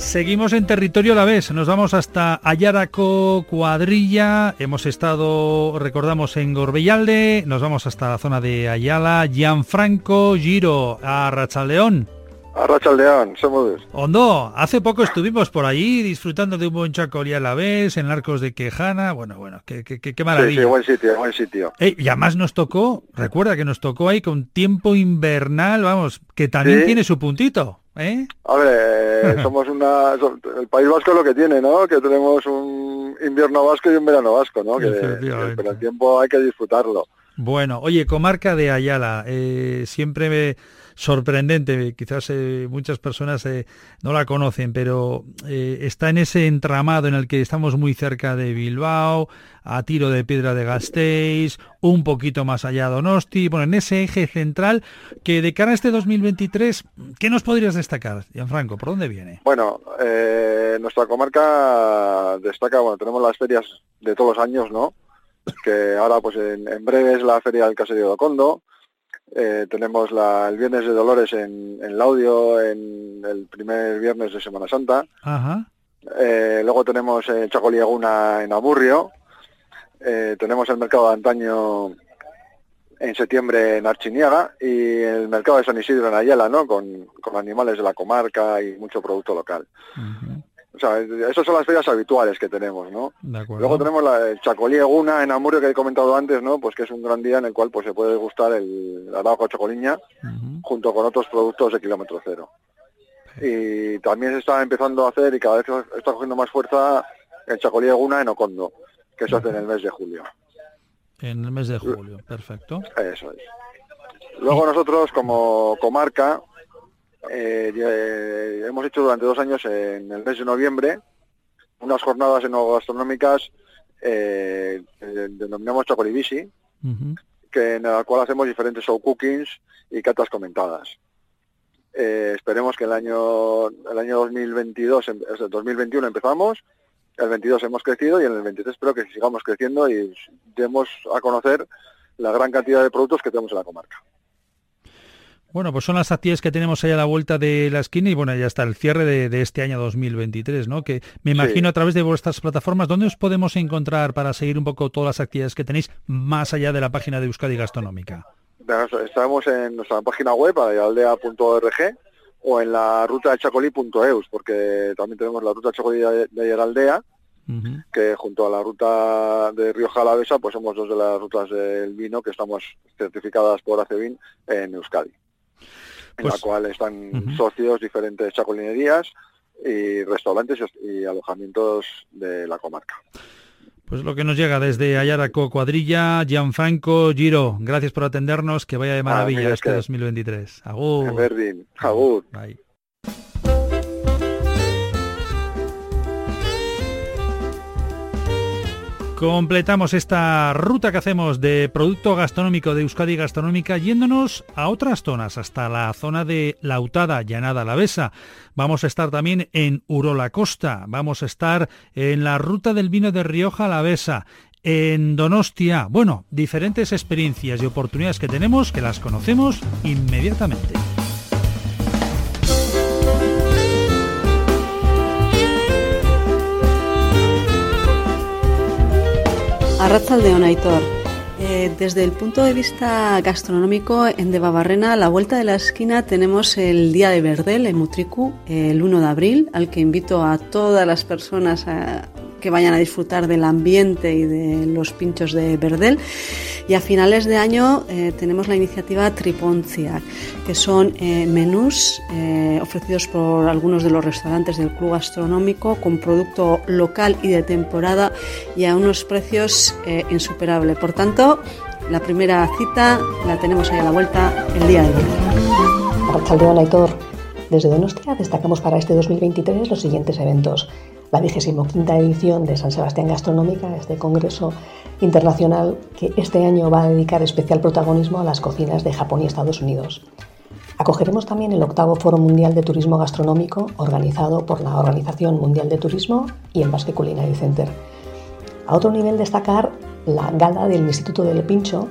Speaker 2: Seguimos en territorio a la vez, nos vamos hasta Ayaraco, Cuadrilla, hemos estado, recordamos, en Gorbellalde, nos vamos hasta la zona de Ayala, Gianfranco, Giro, a Rachaldeón.
Speaker 16: A Rachaldeón, somos
Speaker 2: Hondo, hace poco estuvimos por allí disfrutando de un buen chacolí a la vez, en Arcos de Quejana, bueno, bueno, qué, qué, qué maravilla.
Speaker 16: Sí, sí, buen sitio, buen sitio.
Speaker 2: Ey, y además nos tocó, recuerda que nos tocó ahí con tiempo invernal, vamos, que también
Speaker 16: Sí.
Speaker 2: tiene su puntito. ¿Eh?
Speaker 16: Hombre, eh, somos una... El País Vasco es lo que tiene, ¿no? Que tenemos un invierno vasco y un verano vasco, ¿no? Que, pero el tiempo hay que disfrutarlo.
Speaker 2: Bueno, oye, comarca de Ayala, eh, siempre me- sorprendente. Quizás eh, muchas personas eh, no la conocen, pero está en ese entramado en el que estamos muy cerca de Bilbao, a tiro de piedra de Gasteiz, un poquito más allá de Donosti, bueno, en ese eje central que de cara a este 2023, ¿qué nos podrías destacar, Gianfranco? ¿Por dónde viene?
Speaker 16: Bueno, nuestra comarca destaca, bueno, tenemos las ferias de todos los años, ¿no? Que ahora, pues en, breve es la feria del Caserío de Ocondo. Eh, tenemos la, el Viernes de Dolores en, en Laudio, en el primer viernes de Semana Santa. Eh, luego tenemos eh, Chacoliaguna en Amurrio. Eh, tenemos el mercado de antaño en septiembre en Archiniaga y el mercado de San Isidro en Ayala, ¿no? Con, con animales de la comarca y mucho producto local. O sea, esas son las ferias habituales que tenemos, ¿no? Luego tenemos la el Chacolí Eguna en Amurio que he comentado antes, ¿no? Pues que es un gran día en el cual pues se puede gustar el arajo chacoliña junto con otros productos de kilómetro cero. Y también se está empezando a hacer y cada vez está cogiendo más fuerza el Chacolí Eguna en Ocondo, que se hace en el mes de julio.
Speaker 2: En el mes de julio, perfecto.
Speaker 16: Eso es. Luego nosotros como comarca eh, eh, hemos hecho durante dos años en el mes de noviembre unas jornadas enogastronómicas eh, denominamos Chocolibisi, que en la cual hacemos diferentes show cookings y catas comentadas. Eh, esperemos que el año el año 2022 2021 empezamos el 22 hemos crecido y en el 23 espero que sigamos creciendo y demos a conocer la gran cantidad de productos que tenemos en la comarca.
Speaker 2: Bueno, pues son las actividades que tenemos ahí a la vuelta de la esquina y bueno, ya está el cierre de, este año 2023, ¿no? Que me imagino a través de vuestras plataformas, ¿dónde os podemos encontrar para seguir un poco todas las actividades que tenéis más allá de la página de Euskadi Gastronómica?
Speaker 16: Estamos en nuestra página web, aldea.org o en la ruta de chacolí.eus, porque también tenemos la ruta Chacolí de Aldea, que junto a la ruta de Rioja Alavesa, pues somos dos de las rutas del vino que estamos certificadas por ACEVIN en Euskadi en la pues, cual están socios diferentes chacolinerías y restaurantes y alojamientos de la comarca.
Speaker 2: Pues lo que nos llega desde Ayaraco Cuadrilla, Gianfranco Giro, gracias por atendernos, que vaya de maravilla este 2023. Agur.
Speaker 16: Agur.
Speaker 2: Completamos esta ruta que hacemos de producto gastronómico de Euskadi Gastronómica yéndonos a otras zonas, hasta la zona de Lautada, Llanada Alavesa. Vamos a estar también en Urola Costa, vamos a estar en la ruta del vino de Rioja Alavesa, en Donostia. Bueno, diferentes experiencias y oportunidades que tenemos que las conocemos inmediatamente.
Speaker 17: De Aitor. Eh, desde el punto de vista gastronómico, en Debabarrena, a la vuelta de la esquina, tenemos el Día de Verdel en Mutricu, el 1 de abril, al que invito a todas las personas a, que vayan a disfrutar del ambiente y de los pinchos de Verdel. Y a finales de año eh, tenemos la iniciativa Triponcia, que son eh, menús eh, ofrecidos por algunos de los restaurantes del club gastronómico con producto local y de temporada y a unos precios insuperables. Por tanto, la primera cita la tenemos ahí a la vuelta el día de hoy.
Speaker 18: Desde Donostia destacamos para este 2023 los siguientes eventos la 25 edición de San Sebastián Gastronómica, este congreso internacional que este año va a dedicar especial protagonismo a las cocinas de Japón y Estados Unidos. Acogeremos también el octavo Foro Mundial de Turismo Gastronómico organizado por la Organización Mundial de Turismo y el Basque Culinary Center. A otro nivel destacar la gala del Instituto del Pincho,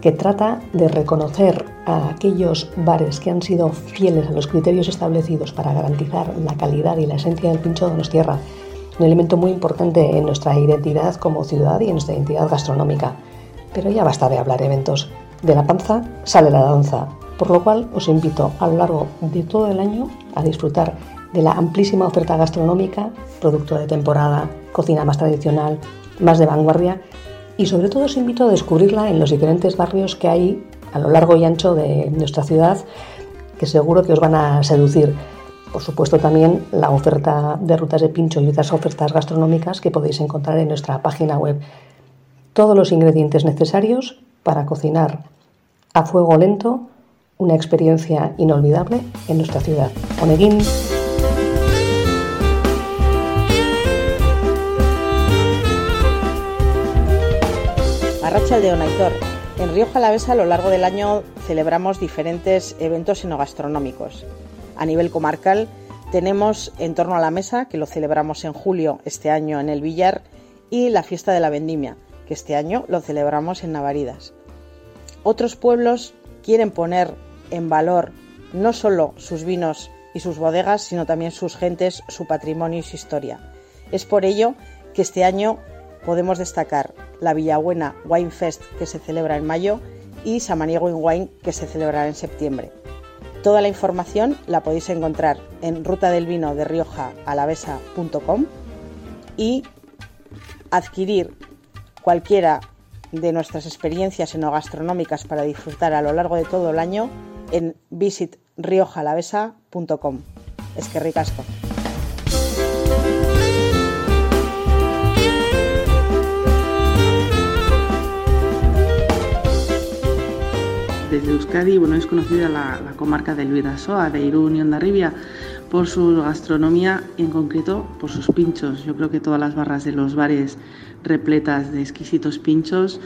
Speaker 18: que trata de reconocer a aquellos bares que han sido fieles a los criterios establecidos para garantizar la calidad y la esencia del pincho de tierra un elemento muy importante en nuestra identidad como ciudad y en nuestra identidad gastronómica. Pero ya basta de hablar eventos. De la panza sale la danza, por lo cual os invito a lo largo de todo el año a disfrutar de la amplísima oferta gastronómica, producto de temporada, cocina más tradicional, más de vanguardia y sobre todo os invito a descubrirla en los diferentes barrios que hay a lo largo y ancho de nuestra ciudad que seguro que os van a seducir. Por supuesto también la oferta de rutas de pincho y otras ofertas gastronómicas que podéis encontrar en nuestra página web. Todos los ingredientes necesarios para cocinar a fuego lento una experiencia inolvidable en nuestra ciudad. Oneguín.
Speaker 19: De Onaitor. En Río Jalavesa a lo largo del año celebramos diferentes eventos enogastronómicos. A nivel comarcal tenemos En torno a la mesa, que lo celebramos en julio este año en el Villar, y la fiesta de la vendimia, que este año lo celebramos en Navaridas. Otros pueblos quieren poner en valor no solo sus vinos y sus bodegas, sino también sus gentes, su patrimonio y su historia. Es por ello que este año podemos destacar la Villabuena Wine Fest, que se celebra en mayo, y Samaniego in Wine, que se celebrará en septiembre. Toda la información la podéis encontrar en ruta del vino de Rioja alavesa.com y adquirir cualquiera de nuestras experiencias enogastronómicas para disfrutar a lo largo de todo el año en visitriojalavesa.com. Es que ricasco.
Speaker 20: Desde Euskadi, bueno, es conocida la, comarca del Vidasoa, de Irún y Ondarribia, por su gastronomía y en concreto por sus pinchos. Yo creo que todas las barras de los bares repletas de exquisitos pinchos,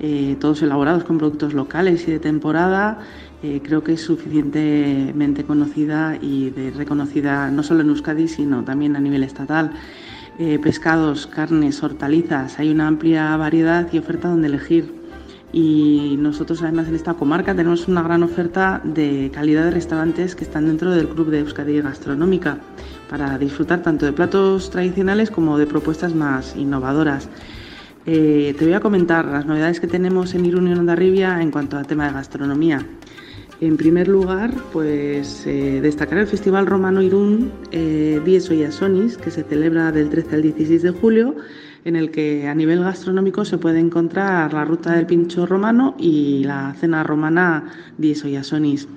Speaker 20: eh, todos elaborados con productos locales y de temporada, eh, creo que es suficientemente conocida y reconocida no solo en Euskadi, sino también a nivel estatal. Eh, pescados, carnes, hortalizas, hay una amplia variedad y oferta donde elegir y nosotros además en esta comarca tenemos una gran oferta de calidad de restaurantes que están dentro del Club de Euskadi Gastronómica para disfrutar tanto de platos tradicionales como de propuestas más innovadoras. Eh, te voy a comentar las novedades que tenemos en Irún y Ondarribia en cuanto al tema de gastronomía. En primer lugar, pues eh, destacar el Festival Romano Irún eh, Dies Oyasonis, que se celebra del 13 al 16 de julio en el que a nivel gastronómico se puede encontrar la ruta del pincho romano y la cena romana Dies Oyasonis.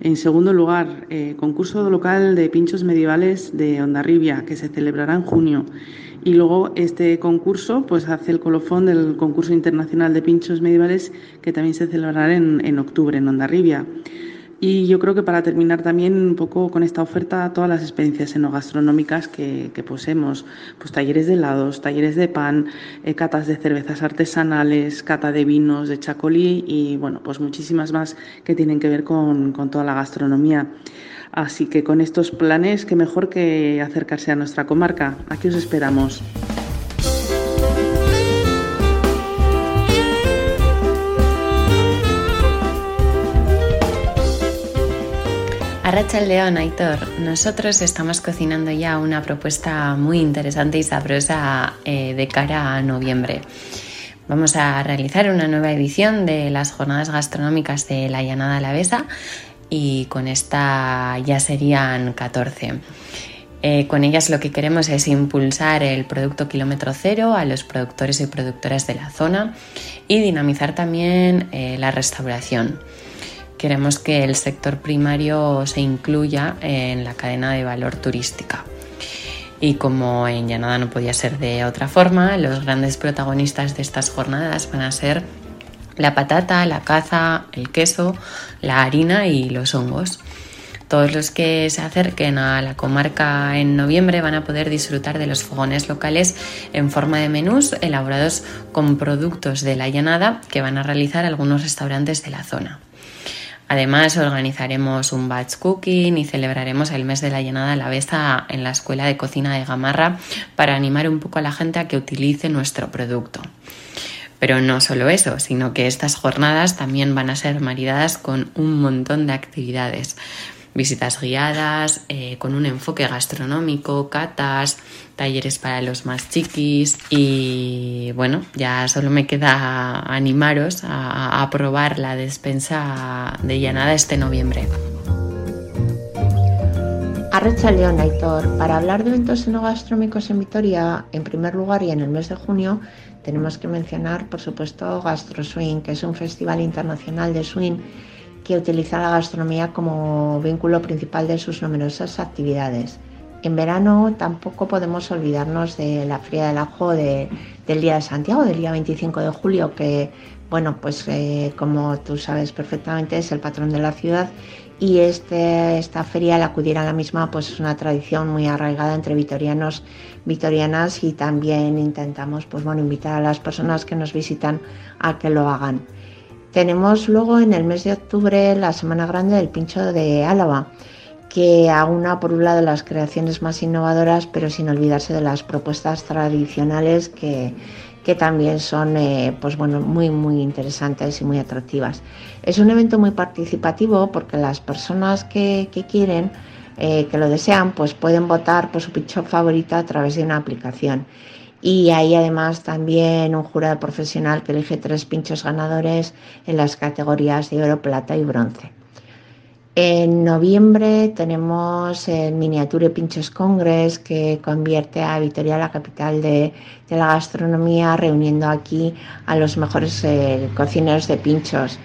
Speaker 20: En segundo lugar, eh, concurso local de pinchos medievales de Ondarribia, que se celebrará en junio. Y luego este concurso pues, hace el colofón del concurso internacional de pinchos medievales, que también se celebrará en, en octubre en Ondarribia. Y yo creo que para terminar también un poco con esta oferta, todas las experiencias enogastronómicas que, que poseemos, pues talleres de helados, talleres de pan, eh, catas de cervezas artesanales, cata de vinos, de chacolí y bueno, pues muchísimas más que tienen que ver con, con toda la gastronomía. Así que con estos planes, qué mejor que acercarse a nuestra comarca. Aquí os esperamos.
Speaker 21: Arracha el León, Aitor. Nosotros estamos cocinando ya una propuesta muy interesante y sabrosa eh, de cara a noviembre. Vamos a realizar una nueva edición de las jornadas gastronómicas de la Llanada Alavesa y con esta ya serían 14. Eh, con ellas lo que queremos es impulsar el producto kilómetro cero a los productores y productoras de la zona y dinamizar también eh, la restauración. Queremos que el sector primario se incluya en la cadena de valor turística. Y como en Llanada no podía ser de otra forma, los grandes protagonistas de estas jornadas van a ser la patata, la caza, el queso, la harina y los hongos. Todos los que se acerquen a la comarca en noviembre van a poder disfrutar de los fogones locales en forma de menús elaborados con productos de la llanada que van a realizar algunos restaurantes de la zona. Además, organizaremos un batch cooking y celebraremos el mes de la llenada de la besa en la Escuela de Cocina de Gamarra para animar un poco a la gente a que utilice nuestro producto. Pero no solo eso, sino que estas jornadas también van a ser maridadas con un montón de actividades visitas guiadas, eh, con un enfoque gastronómico, catas, talleres para los más chiquis y bueno, ya solo me queda animaros a, probar la despensa de llanada este noviembre.
Speaker 22: Arrecha León, Aitor. Para hablar de eventos enogastronómicos en Vitoria, en primer lugar y en el mes de junio, tenemos que mencionar, por supuesto, Gastro Swing, que es un festival internacional de swing que utiliza la gastronomía como vínculo principal de sus numerosas actividades. En verano tampoco podemos olvidarnos de la Fría del Ajo del Día de Santiago, del día 25 de julio, que bueno, pues eh, como tú sabes perfectamente es el patrón de la ciudad y este, esta feria, al acudir a la misma, pues es una tradición muy arraigada entre vitorianos, vitorianas y también intentamos, pues bueno, invitar a las personas que nos visitan a que lo hagan. Tenemos luego en el mes de octubre la Semana Grande del Pincho de Álava, que aúna por un lado las creaciones más innovadoras, pero sin olvidarse de las propuestas tradicionales que, que también son eh, pues bueno, muy, muy interesantes y muy atractivas. Es un evento muy participativo porque las personas que, quieren, eh, que lo desean, pues pueden votar por su pincho favorito a través de una aplicación. Y hay además también un jurado profesional que elige tres pinchos ganadores en las categorías de oro, plata y bronce. En noviembre tenemos el Miniature Pinchos Congress que convierte a Vitoria la capital de, la gastronomía, reuniendo aquí a los mejores eh, cocineros de pinchos.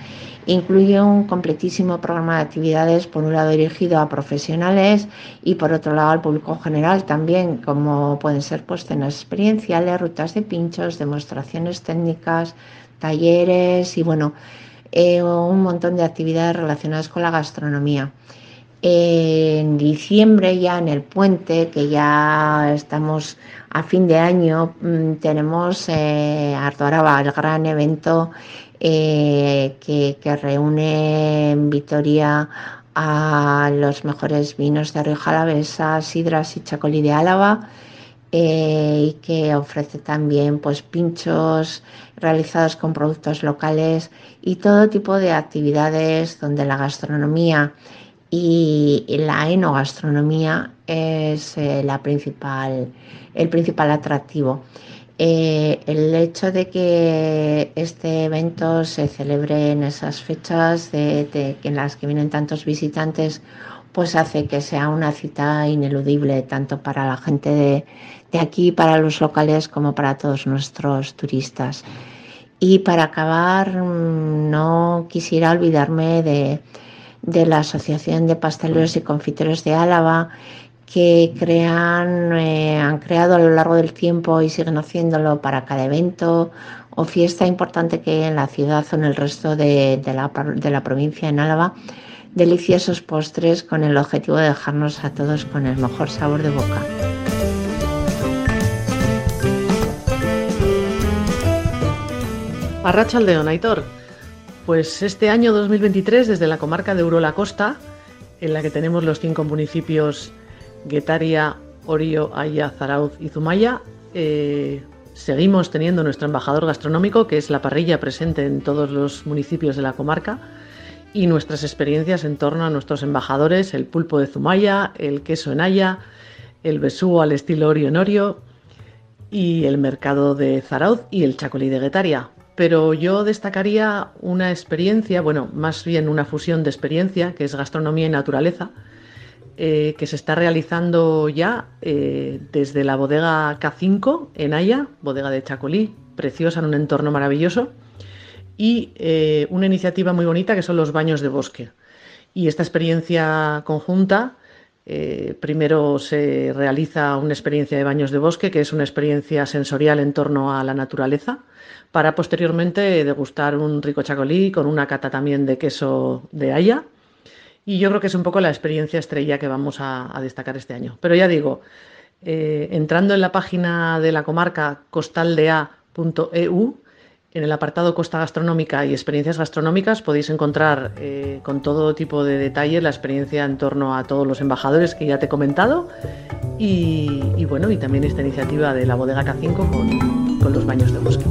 Speaker 22: Incluye un completísimo programa de actividades, por un lado dirigido a profesionales y por otro lado al público general también, como pueden ser pues, cenas experienciales, rutas de pinchos, demostraciones técnicas, talleres y bueno, eh, un montón de actividades relacionadas con la gastronomía. En diciembre, ya en el puente, que ya estamos a fin de año, mm, tenemos eh, Artoaraba, el gran evento eh, que, reúne en Vitoria a los mejores vinos de Rioja Alavesa, Sidras y Chacolí de Álava eh, y que ofrece también pues pinchos realizados con productos locales y todo tipo de actividades donde la gastronomía y la enogastronomía es eh, la principal, el principal atractivo. Eh, el hecho de que este evento se celebre en esas fechas en las que vienen tantos visitantes pues hace que sea una cita ineludible tanto para la gente de, de aquí para los locales como para todos nuestros turistas. Y para acabar, mm, no quisiera olvidarme de, la Asociación de Pasteleros y Confiteros de Álava, que crean, eh, han creado a lo largo del tiempo y siguen haciéndolo para cada evento o fiesta importante que hay en la ciudad o en el resto de, la, de la provincia en Álava, deliciosos postres con el objetivo de dejarnos a todos con el mejor sabor de boca.
Speaker 23: Arrachaldeón, Aitor. Pues este año 2023, desde la comarca de Urola Costa, en la que tenemos los cinco municipios Guetaria, Orio, Aya, Zarauz y Zumaya, eh, seguimos teniendo nuestro embajador gastronómico, que es la parrilla presente en todos los municipios de la comarca, y nuestras experiencias en torno a nuestros embajadores, el pulpo de Zumaya, el queso en Aya, el besú al estilo Orio en Orio, y el mercado de Zarauz y el chacolí de Guetaria pero yo destacaría una experiencia, bueno, más bien una fusión de experiencia, que es gastronomía y naturaleza, eh, que se está realizando ya eh, desde la bodega K5 en Haya, bodega de Chacolí, preciosa en un entorno maravilloso, y eh, una iniciativa muy bonita que son los baños de bosque. Y esta experiencia conjunta, primero se realiza una experiencia de baños de bosque, que es una experiencia sensorial en torno a la naturaleza, para posteriormente degustar un rico chacolí con una cata también de queso de haya. Y yo creo que es un poco la experiencia estrella que vamos a, destacar este año. Pero ya digo, eh, entrando en la página de la comarca costaldea.eu, en el apartado Costa Gastronómica y Experiencias Gastronómicas podéis encontrar eh, con todo tipo de detalle la experiencia en torno a todos los embajadores que ya te he comentado y, bueno, y también esta iniciativa de la bodega K5 con, con los baños de bosque.